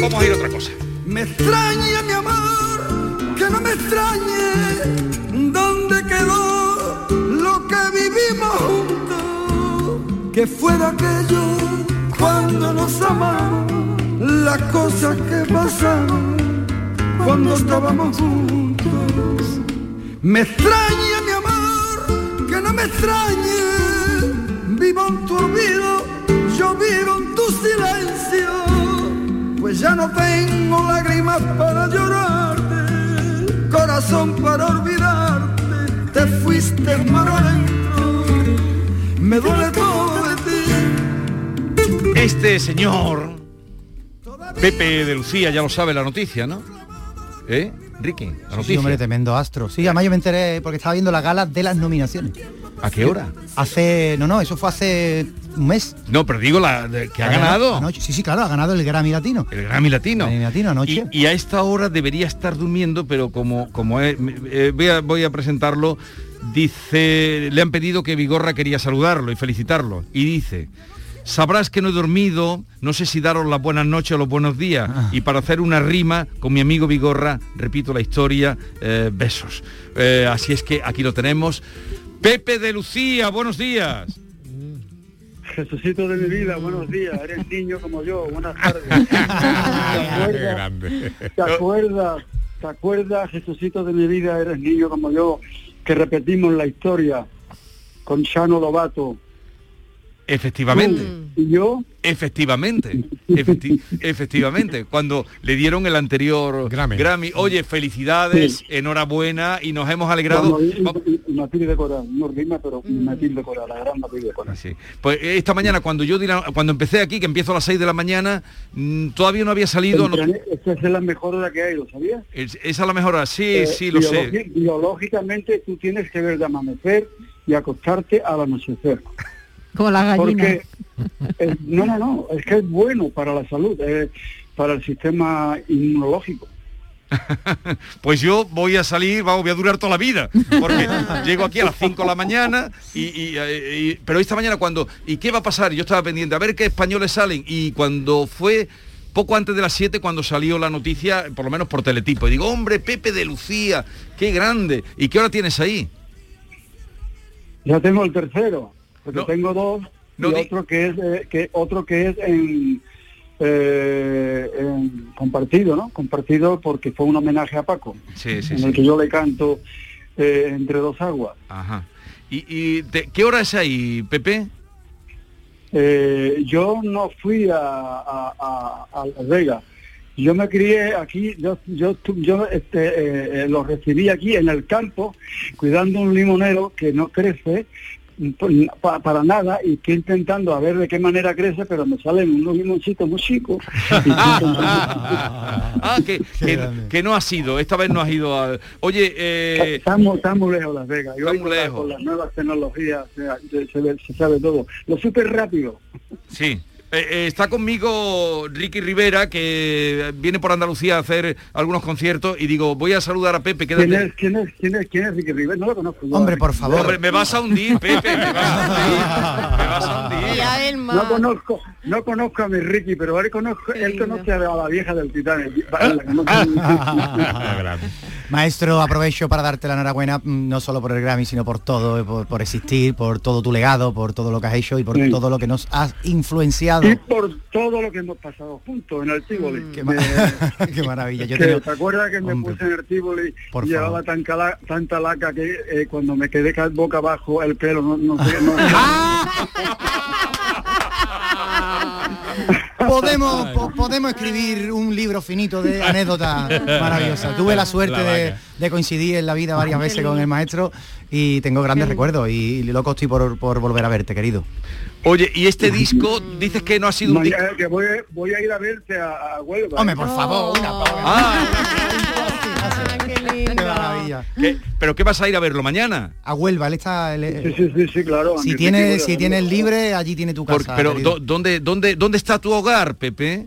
vamos a ir a otra cosa. Me extraña mi amor, que no me extrañe dónde quedó lo que vivimos juntos, que fuera aquello cuando nos amamos, las cosas que pasaron cuando estábamos juntos. Me extraña mi amor, que no me extrañe, vivo en tu olvido, yo vivo en tu silencio pues ya no tengo lágrimas para llorarte, corazón para olvidarte, te fuiste mar adentro, me duele todo de ti. Este señor, Pepe de Lucía, ya lo sabe la noticia, ¿no? ¿Eh? Ricky, la Sí, noticia. hombre, tremendo astro. Sí, además yo me enteré porque estaba viendo la gala de las nominaciones. ¿A qué hora? Hace, no, no, eso fue hace un mes. No, pero digo la de- que ha ganado. Anoche. Sí, sí, claro, ha ganado el Grammy Latino. El Grammy Latino. Grammy Latino anoche. Y, y a esta hora debería estar durmiendo, pero como, como es- eh, voy, a, voy a presentarlo, dice, le han pedido que Vigorra quería saludarlo y felicitarlo. Y dice, sabrás que no he dormido, no sé si daros las buenas noches o los buenos días. Ah. Y para hacer una rima con mi amigo Vigorra, repito la historia, eh, besos. Eh, así es que aquí lo tenemos. Pepe de Lucía, buenos días. Jesucito de mi vida, buenos días. Eres niño como yo, buenas tardes. ¿Te acuerdas? ¿Te acuerdas? ¿Te acuerdas, Jesucito de mi vida, eres niño como yo, que repetimos la historia con Chano Lobato? Efectivamente. ¿Y yo? Efectivamente, efecti- efectivamente, cuando le dieron el anterior Grammy. Oye, felicidades, enhorabuena y nos hemos alegrado. Y- y Matilde Coral, no rima, pero Matilde Coral, la gran Matilde Coral. Sí. Pues eh, esta mañana cuando yo la- cuando empecé aquí, que empiezo a las 6 de la mañana, mm, todavía no había salido. no- Esa es la mejor hora que hay, ¿lo sabías? es- esa es la mejor hora, sí, Eh, sí, lo sé. Biológicamente tú tienes que ver de amanecer y acostarte al anochecer. Como la gallina. Porque eh, no, no, no, es que es bueno para la salud, eh, para el sistema inmunológico. Pues yo voy a salir, vamos, voy a durar toda la vida, porque llego aquí a las 5 de la mañana, y, y, eh, y- pero esta mañana cuando, ¿y qué va a pasar? Yo estaba pendiente, a ver qué españoles salen, y cuando fue poco antes de las 7, cuando salió la noticia, por lo menos por teletipo, y digo, hombre, Pepe de Lucía, qué grande, ¿y qué hora tienes ahí? Ya tengo el tercero, porque No. tengo dos No y di- otro que es eh, que otro que es en, eh, en compartido, ¿no? Compartido porque fue un homenaje a Paco, Sí, sí, en sí. el que yo le canto eh, entre dos aguas. Ajá. ¿Y, y te- qué hora es ahí, Pepe? Eh, yo no fui a, a, a- a Las Vegas. Yo me crié aquí, yo, yo, yo este, eh, eh, lo recibí aquí en el campo, cuidando un limonero que no crece para nada y estoy intentando a ver de qué manera crece, pero me salen unos limoncitos muy chicos. Ah, que, que, que no has ido, esta vez no has ido al... Oye, eh, Estamos, estamos lejos Las Vegas. Yo Estamos con la- lejos. con las nuevas tecnologías se, se- se ve- se sabe todo. Lo súper rápido. Sí. Eh, eh, está conmigo Ricky Rivera, que viene por Andalucía a hacer algunos conciertos y digo, voy a saludar a Pepe, ¿Quién es, quién es, quién es, quién es Ricky Rivera? No lo conozco. yo. Hombre, por favor. Hombre, me vas a hundir, Pepe, me vas a hundir. Me vas a hundir. Ya. No conozco, no conozco a mi Ricky, pero él, conozco, él conoce a la vieja del Titanic. Maestro, aprovecho para darte la enhorabuena, mm, no solo por el Grammy, sino por todo, eh, por, por existir, por todo tu legado, por todo lo que has hecho y por Sí. todo lo que nos has influenciado. Y por todo lo que hemos pasado juntos en el Tivoli. Qué, ma- qué maravilla. Yo Que, ¿Te acuerdas que me puse en el Tivoli por y llevaba tan cala- tanta laca que eh, cuando me quedé ca- boca abajo el pelo no, no sé, no- podemos, po- podemos escribir un libro finito de anécdotas maravillosas. Tuve la suerte La de, coincidir en la vida varias veces con el maestro y tengo grandes recuerdos y loco estoy por, por volver a verte, querido. Oye, y este disco, dices que no ha sido un disco... Que voy, voy a ir a verte a, a Huelva. Hombre, por favor, una Ah, qué lindo. Qué maravilla. ¿qué? ¿Pero qué vas a ir a verlo mañana? A Huelva, él está... él- Sí, sí, sí, sí, claro. si tienes, si tienes libre, allí tiene tu Por- casa. pero querido. ¿dó- ¿dónde, dónde, ¿dónde está tu hogar, Pepe?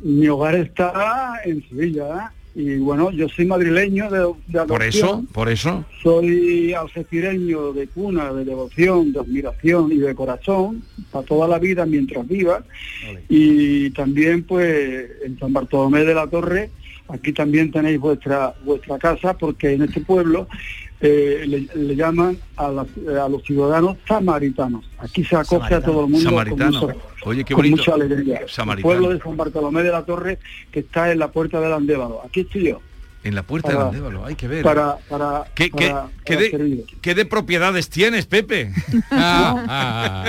Mi hogar está en Sevilla ¿eh? Y bueno, yo soy madrileño de, de Por eso, por eso. Soy algecireño de cuna, de devoción, de admiración y de corazón, para toda la vida mientras viva. Y también pues en San Bartolomé de la Torre, aquí también tenéis vuestra vuestra casa, porque en este pueblo eh, le, le llaman a, las- a los ciudadanos samaritanos. Aquí se acoge a todo el mundo Samaritano. con, mucha- Oye, qué con bonito. mucha alegría. El Samaritano. pueblo de San Bartolomé de la Torre, que está en la puerta del Andévalo. Aquí estoy yo. En la puerta Para- del Andévalo, hay que ver. Para, para, ¿Qué, qué, para- qué de, qué de propiedades tienes, Pepe?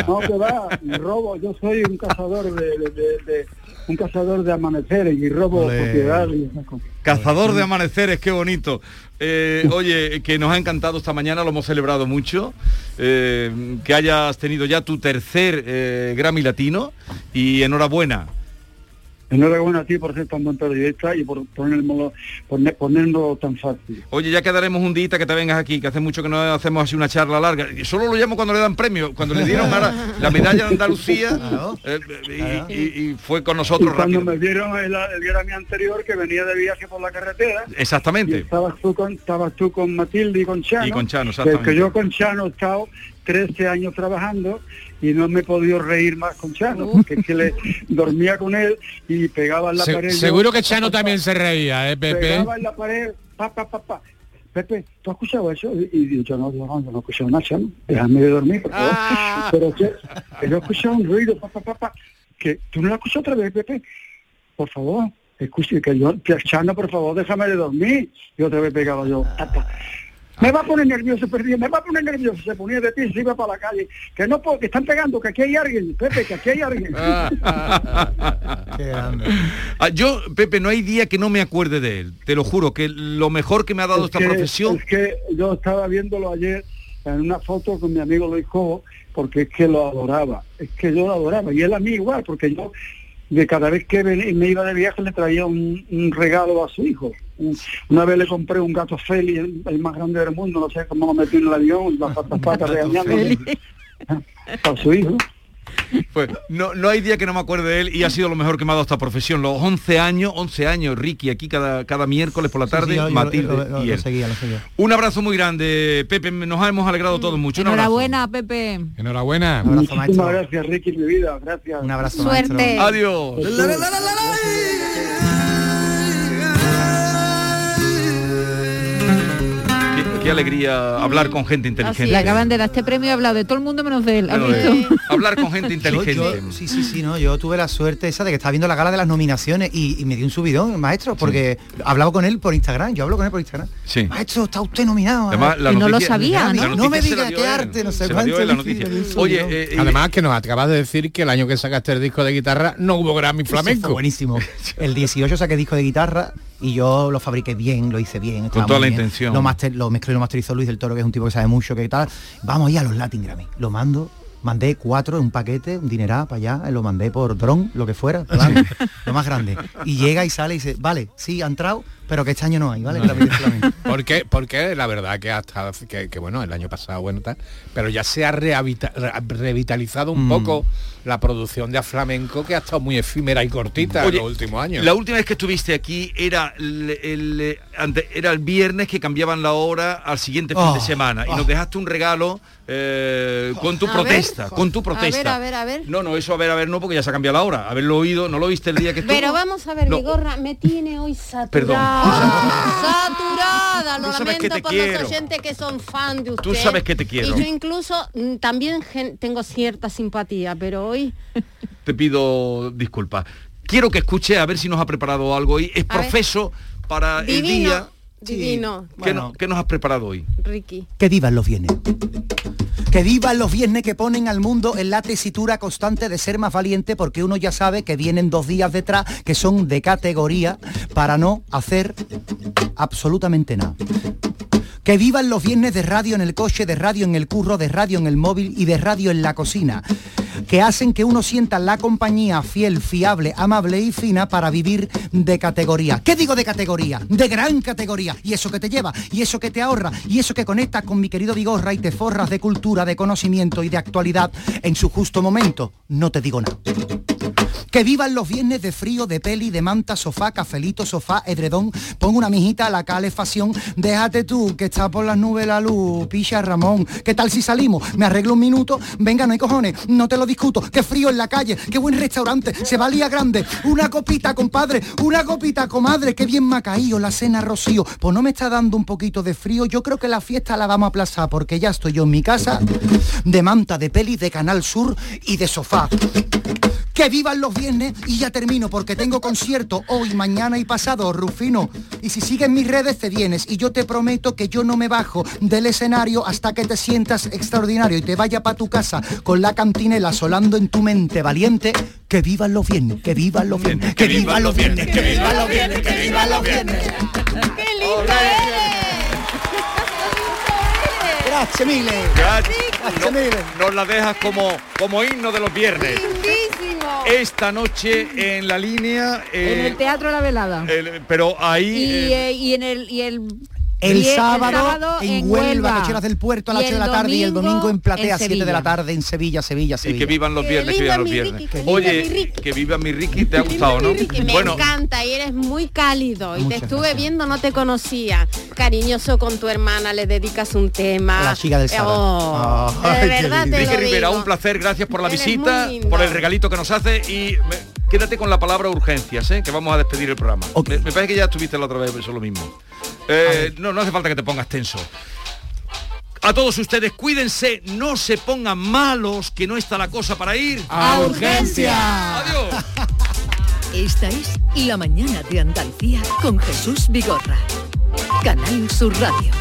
No, que va, robo, yo soy un cazador de- un cazador de amaneceres y robo Ole. propiedades y esas cosas. Cazador de amaneceres, qué bonito. Eh, oye, que nos ha encantado esta mañana, lo hemos celebrado mucho. eh, que hayas tenido ya tu tercer eh, Grammy Latino y enhorabuena. Enhorabuena a ti por ser tan buen periodista y por ponérmelo, poner- ponerlo tan fácil. Oye, ya quedaremos un día que te vengas aquí, que hace mucho que no hacemos así una charla larga. Y solo lo llamo cuando le dan premio, cuando le dieron ahora la medalla de Andalucía eh, y, y- y fue con Y nosotros cuando rápido. me dieron el, el Grammy anterior que venía de viaje por la carretera, y Exactamente. estabas tú con, estabas tú con Matilde y con Chano, Y con Chano, que- exactamente. que yo con Chano he estado 13 años trabajando y no me he podido reír más con Chano, porque es que le dormía con él y pegaba en la Se- pared. yo- seguro que Chano también se reía, ¿eh, Pepe? Pegaba en la pared, pa, pa, pa, pa. Pepe, ¿tú has escuchado eso? Y, yo no, yo no, yo no he escuchado nada, chamo. déjame de dormir, por favor. Pero que, que yo he escuchado un ruido, papá, papá, que tú no lo has escuchado otra vez, Pepe. Por favor, escuche, que yo, que Chano, por favor, déjame de dormir. Y otra vez pegaba yo, papá. Me va a poner nervioso, perdí, me va a poner nervioso, se ponía de pie y se iba para la calle. Que no puedo, que están pegando, que aquí hay alguien, Pepe, que aquí hay alguien. Ah, yo, Pepe, no hay día que no me acuerde de él. Te lo juro, que lo mejor que me ha dado Es esta que- profesión... Es que yo estaba viéndolo ayer en una foto con mi amigo Luis Cobo, porque es que lo adoraba. Es que yo lo adoraba. Y él a mí igual, porque yo de cada vez que me iba de viaje le traía un, un regalo a su hijo. Un- Una vez le compré un gato Feli, el, el más grande del mundo, no sé cómo lo metí en el avión, las patas patas regañándome. A su hijo. Pues no, no hay día que no me acuerde de él y ha sido lo mejor que me ha dado esta profesión. Los 11 años, 11 años, Ricky, aquí cada, cada miércoles por la tarde, Sí, yo- yo Matilde lo- lo- y lo él. seguía, lo seguía. Un abrazo muy grande, Pepe, nos hemos alegrado todos mucho. Un. Enhorabuena, Pepe. Enhorabuena. Muchísimas gracias, Ricky, mi vida. Gracias. Un abrazo, Suerte. Adiós. Qué, alegría hablar con gente inteligente. Le acaban de dar este premio y ha hablado de todo el mundo menos de él. eh, hablar con gente inteligente. yo- sí, sí, sí, no. Yo tuve la suerte esa de que estaba viendo la gala de las nominaciones y, y me dio un subidón, maestro, porque hablaba con él por Instagram. Yo hablo con él por Instagram. Sí. Maestro, está usted nominado. Además, la Y no lo sabía, ¿no? No me diga qué arte, no sé cuánto, la noticia. Oye, eh, eh, Además que nos acabas de decir que el año que sacaste el disco de guitarra no hubo Grammy fue flamenco. buenísimo. El 18 saqué disco de guitarra y yo lo fabriqué bien, lo hice bien. estaba toda la bien. intención. Lo, master- lo mezcló y lo masterizó Luis del Toro, que es un tipo que sabe mucho, que tal. Vamos ahí a los Latin Grammy. Lo mando, mandé cuatro en un paquete, un dineral para allá, lo mandé por dron, lo que fuera, plan, lo más grande. Y llega y sale y dice, vale, sí, ha entrado, pero que este año no hay, ¿vale? Porque, porque la verdad que hasta que, que, bueno, el año pasado, bueno, tal, pero ya se ha revitalizado un Mm. poco la producción de flamenco que ha estado muy efímera y cortita Oye, en los últimos años. La última vez que estuviste aquí era el, el, ante- era el viernes que cambiaban la hora al siguiente fin Oh, de semana y oh. nos dejaste un regalo eh, con tu A protesta, ver. con tu A protesta. ver, a ver, a ver. No, no, eso a ver, a ver, no, porque ya se ha cambiado la hora. Haberlo oído, ¿no lo viste el día que estuvo? Pero vamos a ver, No. mi gorra me tiene hoy saturada. Perdón. Saturada, lo lamento por quiero. los oyentes que son fan de usted. Tú sabes que te quiero. Y yo incluso mm, también tengo cierta simpatía, pero hoy Te pido disculpas. Quiero que escuche a ver si nos ha preparado algo hoy. Es profeso para el día. Divino, ¿Qué, no- qué nos has preparado hoy? Ricky. Que vivan los viernes. Que vivan los viernes que ponen al mundo en la tesitura constante de ser más valiente porque uno ya sabe que vienen dos días detrás que son de categoría para no hacer absolutamente nada. Que vivan los viernes de radio en el coche, de radio en el curro, de radio en el móvil y de radio en la cocina. Que hacen que uno sienta la compañía fiel, fiable, amable y fina para vivir de categoría. ¿Qué digo de categoría? De gran categoría. Y eso que te lleva, y eso que te ahorra, y eso que conecta con mi querido Vigorra y te forras de cultura, de conocimiento y de actualidad en su justo momento. No te digo nada. Que vivan los viernes de frío, de peli, de manta, sofá, cafelito, sofá, edredón. Pongo una mijita a la calefacción. Déjate tú, que está por las nubes la luz. Picha Ramón. ¿Qué tal si salimos? Me arreglo un minuto. Venga, no hay cojones. No te lo discuto. Qué frío en la calle. Qué buen restaurante. Se valía grande. Una copita, compadre. Una copita, comadre. Qué bien me ha caído la cena, Rocío. Pues no me está dando un poquito de frío. Yo creo que la fiesta la vamos a aplazar porque ya estoy yo en mi casa de manta, de peli, de Canal Sur y de sofá. Que vivan los viernes y ya termino porque tengo concierto hoy, mañana y pasado, Rufino. Y si sigues mis redes te vienes y yo te prometo que yo no me bajo del escenario hasta que te sientas extraordinario y te vaya para tu casa con la cantinela solando en tu mente valiente. Que vivan los viernes, que vivan los viernes, que vivan los viernes, que vivan los viernes, que vivan los viernes. ¡Qué lindo Gracias, Mile. No- nos la dejas como, como himno de los viernes. Esta noche en la línea. eh, en el Teatro La Velada. el- pero ahí. y, eh, eh, y en el y el El y sábado, en, Huelva, Cocheras del Puerto a las Y 8 de la tarde y el domingo en Platea, en 7 de la tarde en Sevilla, Sevilla, y Sevilla. que vivan los viernes, que vivan los viernes. Ricky, Oye, mi Ricky. que viva mi Ricky, te ha gustado, ¿no? Ricky, me Bueno, encanta y eres muy cálido y Muchas te estuve gracias. viendo, no te conocía. Cariñoso con tu hermana, le dedicas un tema. La chica del sábado. Oh, de verdad te Ricky lo Rivera, digo. un placer, gracias por la Eres visita, por el regalito que nos hace y me- quédate con la palabra urgencias, ¿eh? que vamos a despedir el programa. Me, me parece que ya estuviste la otra vez, eso es lo mismo. Eh, no, no hace falta que te pongas tenso. A todos ustedes, cuídense, no se pongan malos, que no está la cosa para ir. ¡A urgencia! Adiós. Esta es La Mañana de Andalucía con Jesús Vigorra. Canal Sur Radio.